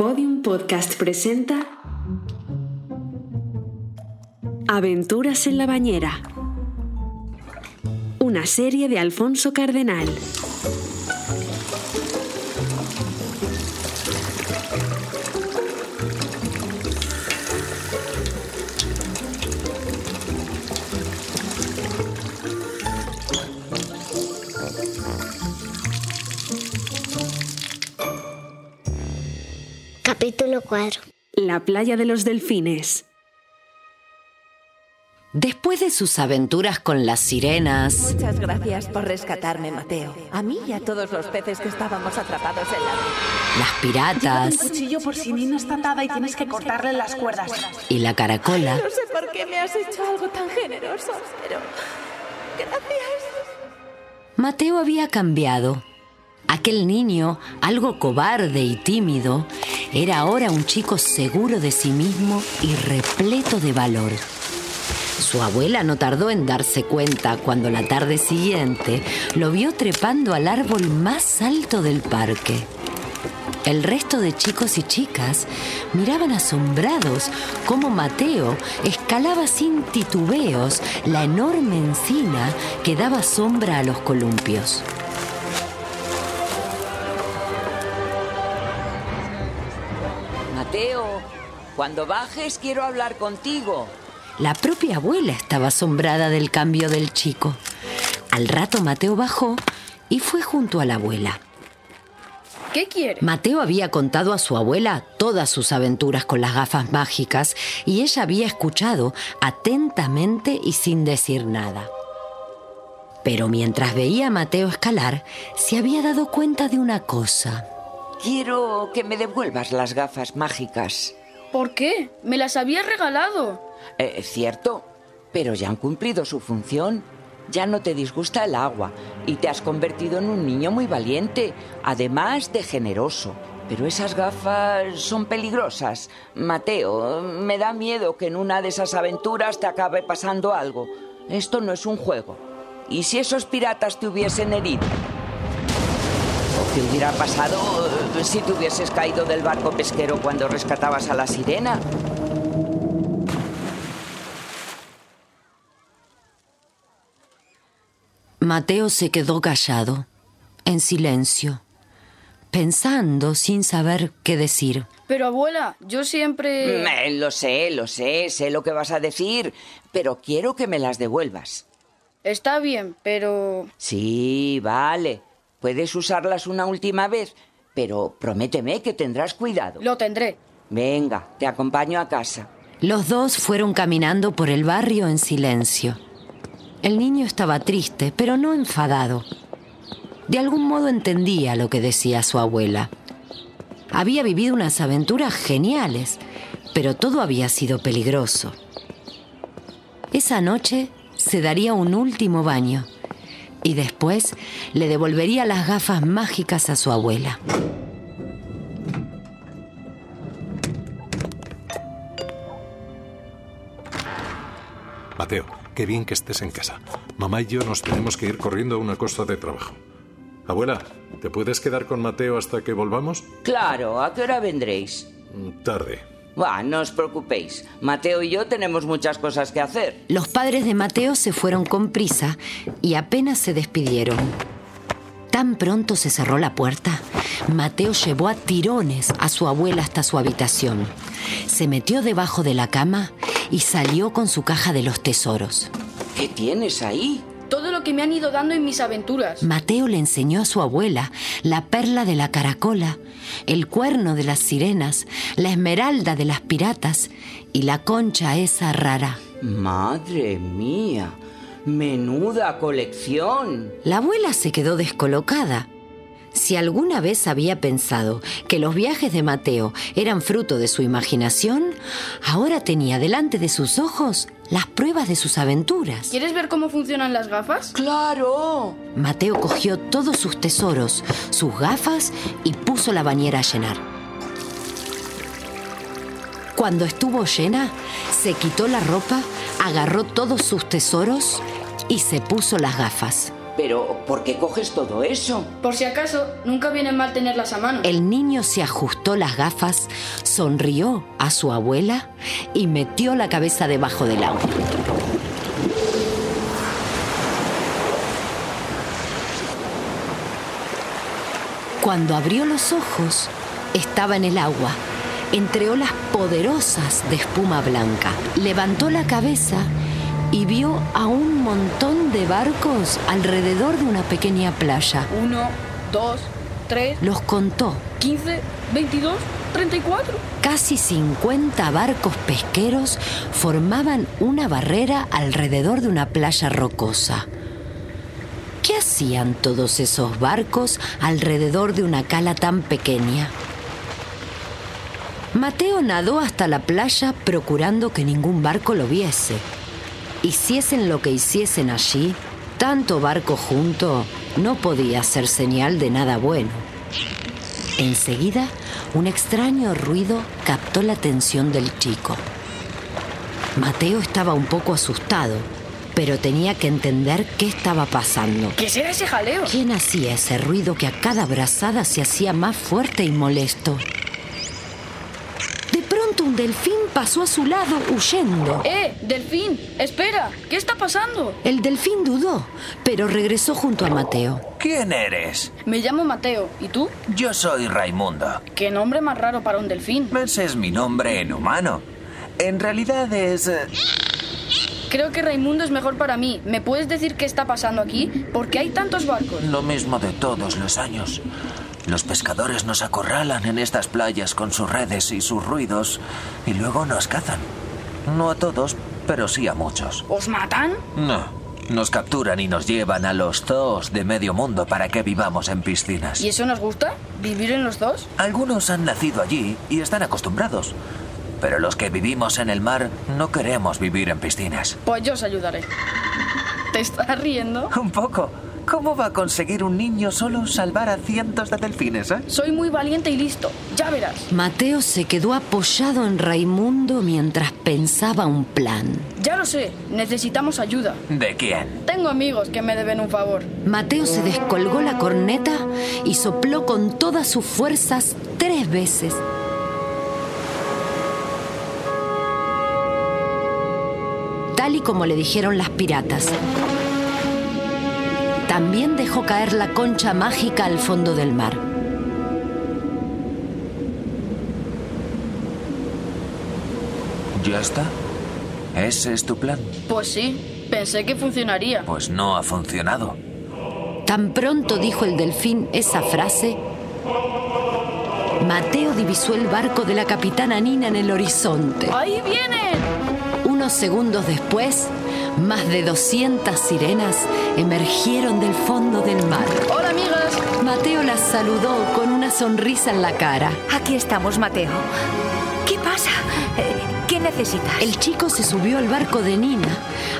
Podium Podcast presenta Aventuras en la bañera. Una serie de Alfonso Cardenal. Capítulo 4. La playa de los delfines. Después de sus aventuras con las sirenas, Muchas gracias por rescatarme, Mateo. A mí y a todos los peces que estábamos atrapados en la las piratas Un cuchillo por si Nina está atada y tienes que cortarle las cuerdas. y la caracola, No sé por qué me has hecho algo tan generoso, pero... Gracias. Mateo había cambiado. Aquel niño, algo cobarde y tímido, era ahora un chico seguro de sí mismo y repleto de valor. Su abuela no tardó en darse cuenta cuando la tarde siguiente lo vio trepando al árbol más alto del parque. El resto de chicos y chicas miraban asombrados cómo Mateo escalaba sin titubeos la enorme encina que daba sombra a los columpios. Mateo, cuando bajes quiero hablar contigo. La propia abuela estaba asombrada del cambio del chico. Al rato Mateo bajó y fue junto a la abuela. ¿Qué quiere? Mateo había contado a su abuela todas sus aventuras con las gafas mágicas y ella había escuchado atentamente y sin decir nada. Pero mientras veía a Mateo escalar, se había dado cuenta de una cosa. Quiero que me devuelvas las gafas mágicas. ¿Por qué? Me las había regalado. Eh, cierto, pero ya han cumplido su función. Ya no te disgusta el agua y te has convertido en un niño muy valiente, además de generoso. Pero esas gafas son peligrosas. Mateo, me da miedo que en una de esas aventuras te acabe pasando algo. Esto no es un juego. ¿Y si esos piratas te hubiesen herido? ¿O qué hubiera pasado eh, si te hubieses caído del barco pesquero cuando rescatabas a la sirena? Mateo se quedó callado, en silencio, pensando sin saber qué decir. Pero abuela, yo siempre... Eh, lo sé, lo sé, sé lo que vas a decir, pero quiero que me las devuelvas. Está bien, pero... Sí, vale. Puedes usarlas una última vez, pero prométeme que tendrás cuidado. Lo tendré. Venga, te acompaño a casa. Los dos fueron caminando por el barrio en silencio. El niño estaba triste, pero no enfadado. De algún modo entendía lo que decía su abuela. Había vivido unas aventuras geniales, pero todo había sido peligroso. Esa noche se daría un último baño y después le devolvería las gafas mágicas a su abuela. Mateo, qué bien que estés en casa. Mamá y yo nos tenemos que ir corriendo a una cosa de trabajo. Abuela, ¿te puedes quedar con Mateo hasta que volvamos? Claro, ¿a qué hora vendréis? Tarde. No os preocupéis. Mateo y yo tenemos muchas cosas que hacer. Los padres de Mateo se fueron con prisa y apenas se despidieron. Tan pronto se cerró la puerta, Mateo llevó a tirones a su abuela hasta su habitación. Se metió debajo de la cama y salió con su caja de los tesoros. ¿Qué tienes ahí? Todo lo que me han ido dando en mis aventuras. Mateo le enseñó a su abuela la perla de la caracola, el cuerno de las sirenas, la esmeralda de las piratas y la concha esa rara. Madre mía, menuda colección. La abuela se quedó descolocada. Si alguna vez había pensado que los viajes de Mateo eran fruto de su imaginación, ahora tenía delante de sus ojos las pruebas de sus aventuras. ¿Quieres ver cómo funcionan las gafas? Claro. Mateo cogió todos sus tesoros, sus gafas y puso la bañera a llenar. Cuando estuvo llena, se quitó la ropa, agarró todos sus tesoros y se puso las gafas. Pero, ¿por qué coges todo eso? Por si acaso, nunca viene mal tenerlas a mano. El niño se ajustó las gafas, sonrió a su abuela y metió la cabeza debajo del agua. Cuando abrió los ojos, estaba en el agua, entre olas poderosas de espuma blanca. Levantó la cabeza y vio a un montón de barcos alrededor de una pequeña playa. Uno, dos, tres, Los contó. quince, veintidós, treinta y cuatro. Casi 50 barcos pesqueros formaban una barrera alrededor de una playa rocosa. ¿Qué hacían todos esos barcos alrededor de una cala tan pequeña? Mateo nadó hasta la playa procurando que ningún barco lo viese. Hiciesen lo que hiciesen allí, tanto barco junto no podía ser señal de nada bueno. Enseguida, un extraño ruido captó la atención del chico. Mateo estaba un poco asustado, pero tenía que entender qué estaba pasando. ¿Qué será ese jaleo? ¿Quién hacía ese ruido que a cada brazada se hacía más fuerte y molesto? Un delfín pasó a su lado huyendo. ¡Eh, delfín! ¡Espera! ¿Qué está pasando? El delfín dudó, pero regresó junto a Mateo. ¿Quién eres? Me llamo Mateo. ¿Y tú? Yo soy Raimundo. ¿Qué nombre más raro para un delfín? Ese es mi nombre en humano. En realidad es... eh, Creo que Raimundo es mejor para mí. ¿Me puedes decir qué está pasando aquí? ¿Por qué hay tantos barcos? lo mismo de todos los años. Los pescadores nos acorralan en estas playas con sus redes y sus ruidos y luego nos cazan. No a todos, pero sí a muchos. ¿Os matan? No. Nos capturan y nos llevan a los zoos de medio mundo para que vivamos en piscinas. ¿Y eso nos gusta? ¿Vivir en los dos? Algunos han nacido allí y están acostumbrados. Pero los que vivimos en el mar no queremos vivir en piscinas. Pues yo os ayudaré. ¿Te estás riendo? Un poco. ¿Cómo va a conseguir un niño solo salvar a cientos de delfines, eh? Soy muy valiente y listo. Ya verás. Mateo se quedó apoyado en Raimundo mientras pensaba un plan. Ya lo sé. Necesitamos ayuda. ¿De quién? Tengo amigos que me deben un favor. Mateo se descolgó la corneta y sopló con todas sus fuerzas tres veces. Tal y como le dijeron las piratas. También dejó caer la concha mágica al fondo del mar. ¿Ya está? ¿Ese es tu plan? Pues sí. Pensé que funcionaría. Pues no ha funcionado. Tan pronto dijo el delfín esa frase, Mateo divisó el barco de la capitana Nina en el horizonte. ¡Ahí vienen! Unos segundos después, más de 200 sirenas emergieron del fondo del mar. Hola, amigas. Mateo las saludó con una sonrisa en la cara. Aquí estamos, Mateo. ¿Qué pasa? ¿Qué necesitas? El chico se subió al barco de Nina,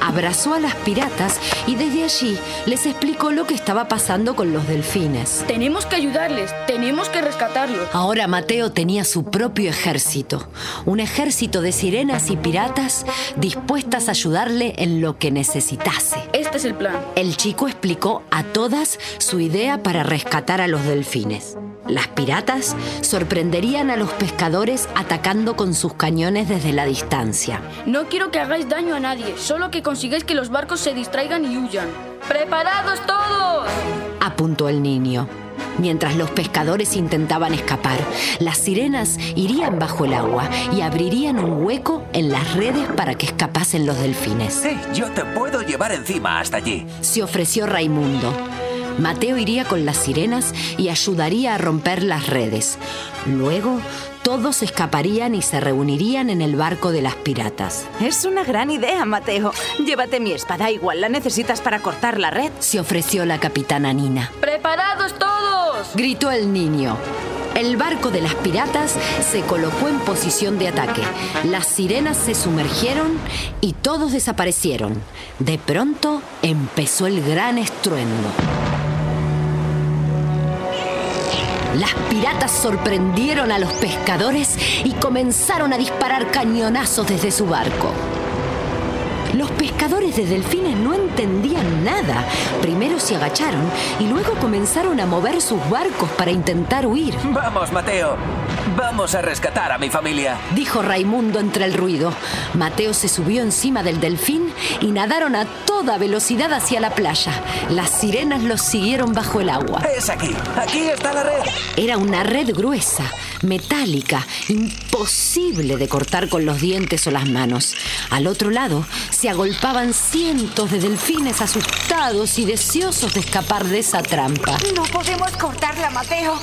abrazó a las piratas y desde allí les explicó lo que estaba pasando con los delfines. Tenemos que ayudarles. Tenemos que rescatarlos. Ahora Mateo tenía su propio ejército, un ejército de sirenas y piratas dispuestas a ayudarle en lo que necesitase. Este es el plan. El chico explicó a todas su idea para rescatar a los delfines. Las piratas sorprenderían a los pescadores atacando con sus cañones desde la distancia. No quiero que hagáis daño a nadie, solo que consigáis que los barcos se distraigan y huyan. ¡Preparados todos! apuntó el niño. Mientras los pescadores intentaban escapar, las sirenas irían bajo el agua y abrirían un hueco en las redes para que escapasen los delfines. Sí, yo te puedo llevar encima hasta allí. Se ofreció Raimundo. Mateo iría con las sirenas y ayudaría a romper las redes. Luego, todos escaparían y se reunirían en el barco de las piratas. Es una gran idea, Mateo. Llévate mi espada, igual la necesitas para cortar la red. Se ofreció la capitana Nina. ¡Preparados todos! Gritó el niño. El barco de las piratas se colocó en posición de ataque. Las sirenas se sumergieron y todos desaparecieron. De pronto empezó el gran estruendo. Las piratas sorprendieron a los pescadores y comenzaron a disparar cañonazos desde su barco. Los pescadores de delfines no entendían nada. Primero se agacharon y luego comenzaron a mover sus barcos para intentar huir. Vamos, Mateo. Vamos a rescatar a mi familia. Dijo Raimundo entre el ruido. Mateo se subió encima del delfín y nadaron a toda velocidad hacia la playa. Las sirenas los siguieron bajo el agua. Es aquí. Aquí está la red. Era una red gruesa, metálica, imposible de cortar con los dientes o las manos. Al otro lado se agolpaban cientos de delfines asustados y deseosos de escapar de esa trampa. No podemos cortarla, Mateo.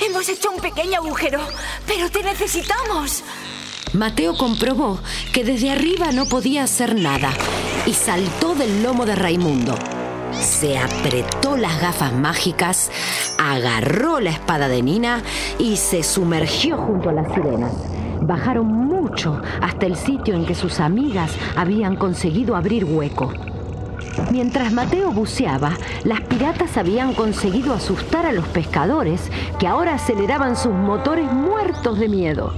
Hemos hecho un pequeño agujero, pero te necesitamos. Mateo comprobó que desde arriba no podía hacer nada y saltó del lomo de Raimundo. Se apretó las gafas mágicas, agarró la espada de Nina y se sumergió junto a las sirenas. Bajaron mucho hasta el sitio en que sus amigas habían conseguido abrir hueco. Mientras Mateo buceaba, las piratas habían conseguido asustar a los pescadores que ahora aceleraban sus motores muertos de miedo.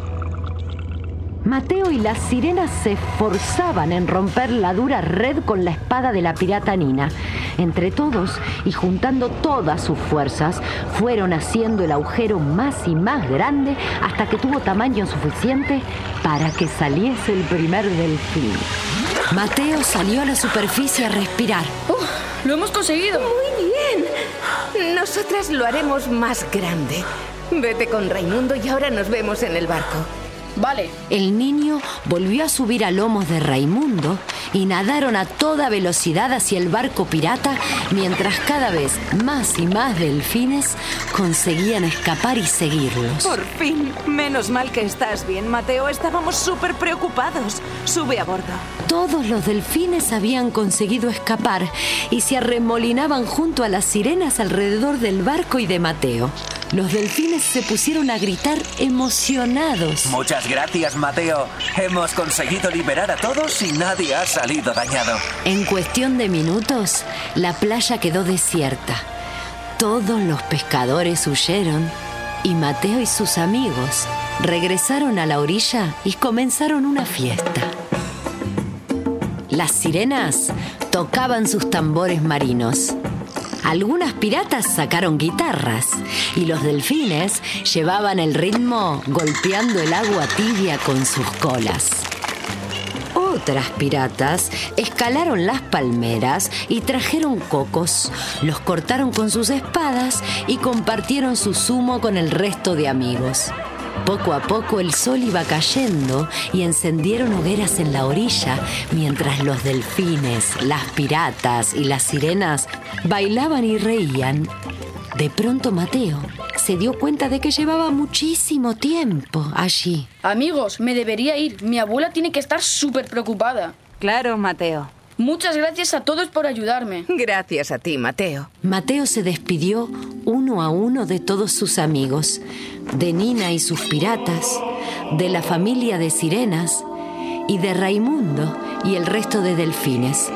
Mateo y las sirenas se esforzaban en romper la dura red con la espada de la pirata Nina. Entre todos y juntando todas sus fuerzas, fueron haciendo el agujero más y más grande hasta que tuvo tamaño suficiente para que saliese el primer delfín. Mateo salió a la superficie a respirar. ¡Lo hemos conseguido! Muy bien. Nosotras lo haremos más grande. Vete con Raimundo y ahora nos vemos en el barco. Vale. El niño volvió a subir a lomos de Raimundo y nadaron a toda velocidad hacia el barco pirata mientras cada vez más y más delfines conseguían escapar y seguirlos. Por fin. Menos mal que estás bien, Mateo. Estábamos súper preocupados. Sube a bordo. Todos los delfines habían conseguido escapar y se arremolinaban junto a las sirenas alrededor del barco y de Mateo. Los delfines se pusieron a gritar emocionados. Muchas gracias, Mateo. Hemos conseguido liberar a todos y nadie ha salido dañado. En cuestión de minutos, la playa quedó desierta. Todos los pescadores huyeron y Mateo y sus amigos regresaron a la orilla y comenzaron una fiesta. Las sirenas tocaban sus tambores marinos. Algunas piratas sacaron guitarras y los delfines llevaban el ritmo golpeando el agua tibia con sus colas. Otras piratas escalaron las palmeras y trajeron cocos, los cortaron con sus espadas y compartieron su zumo con el resto de amigos. Poco a poco el sol iba cayendo y encendieron hogueras en la orilla mientras los delfines, las piratas y las sirenas bailaban y reían. De pronto Mateo se dio cuenta de que llevaba muchísimo tiempo allí. Amigos, me debería ir. Mi abuela tiene que estar súper preocupada. Claro, Mateo. Muchas gracias a todos por ayudarme. Gracias a ti, Mateo. Mateo se despidió uno a uno de todos sus amigos, de Nina y sus piratas, de la familia de sirenas y de Raimundo y el resto de delfines.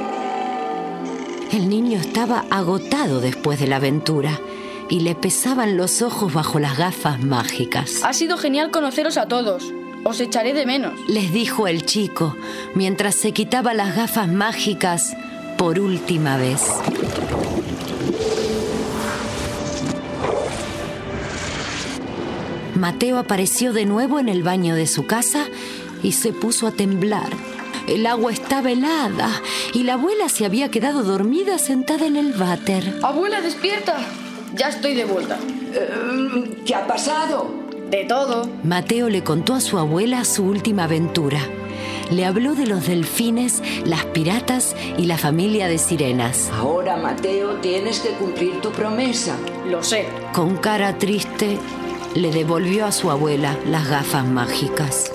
El niño estaba agotado después de la aventura y le pesaban los ojos bajo las gafas mágicas. Ha sido genial conoceros a todos. Os echaré de menos. Les dijo el chico mientras se quitaba las gafas mágicas por última vez. Mateo apareció de nuevo en el baño de su casa y se puso a temblar. El agua estaba helada y la abuela se había quedado dormida sentada en el váter. Abuela, despierta. Ya estoy de vuelta. ¿Qué ha pasado? De todo. Mateo le contó a su abuela su última aventura. Le habló de los delfines, las piratas y la familia de sirenas. Ahora, Mateo, tienes que cumplir tu promesa. Lo sé. Con cara triste, le devolvió a su abuela las gafas mágicas.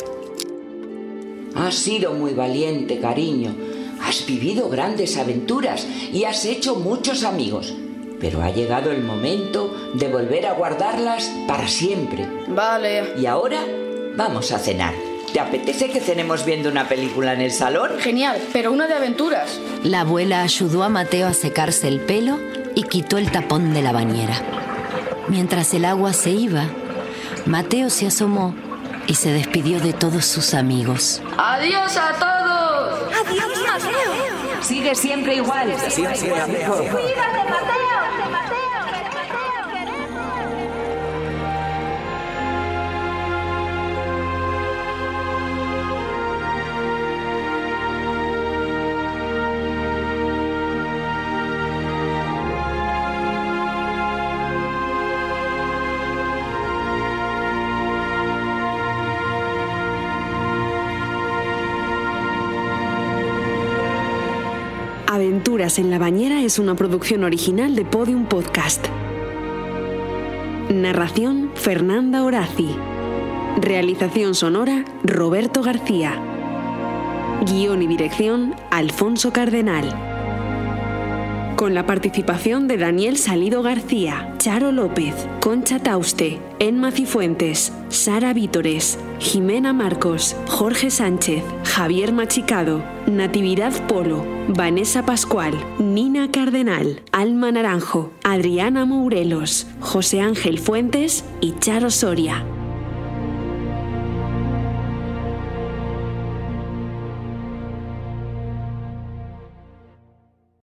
Has sido muy valiente, cariño. Has vivido grandes aventuras y has hecho muchos amigos. Pero ha llegado el momento de volver a guardarlas para siempre. Vale. Y ahora vamos a cenar. ¿Te apetece que cenemos viendo una película en el salón? Genial, pero una de aventuras. La abuela ayudó a Mateo a secarse el pelo y quitó el tapón de la bañera. Mientras el agua se iba, Mateo se asomó y se despidió de todos sus amigos. ¡Adiós a todos! ¡Adiós, Mateo! Sigue siempre igual. Siempre, amigo. En la Bañera es una producción original de Podium Podcast. Narración Fernanda Horaci. Realización sonora Roberto García. Guión y dirección Alfonso Cardenal. Con la participación de Daniel Salido García, Charo López, Concha Tauste, Enma Cifuentes, Sara Vítores, Jimena Marcos, Jorge Sánchez, Javier Machicado, Natividad Polo, Vanessa Pascual, Nina Cardenal, Alma Naranjo, Adriana Mourelos, José Ángel Fuentes y Charo Soria.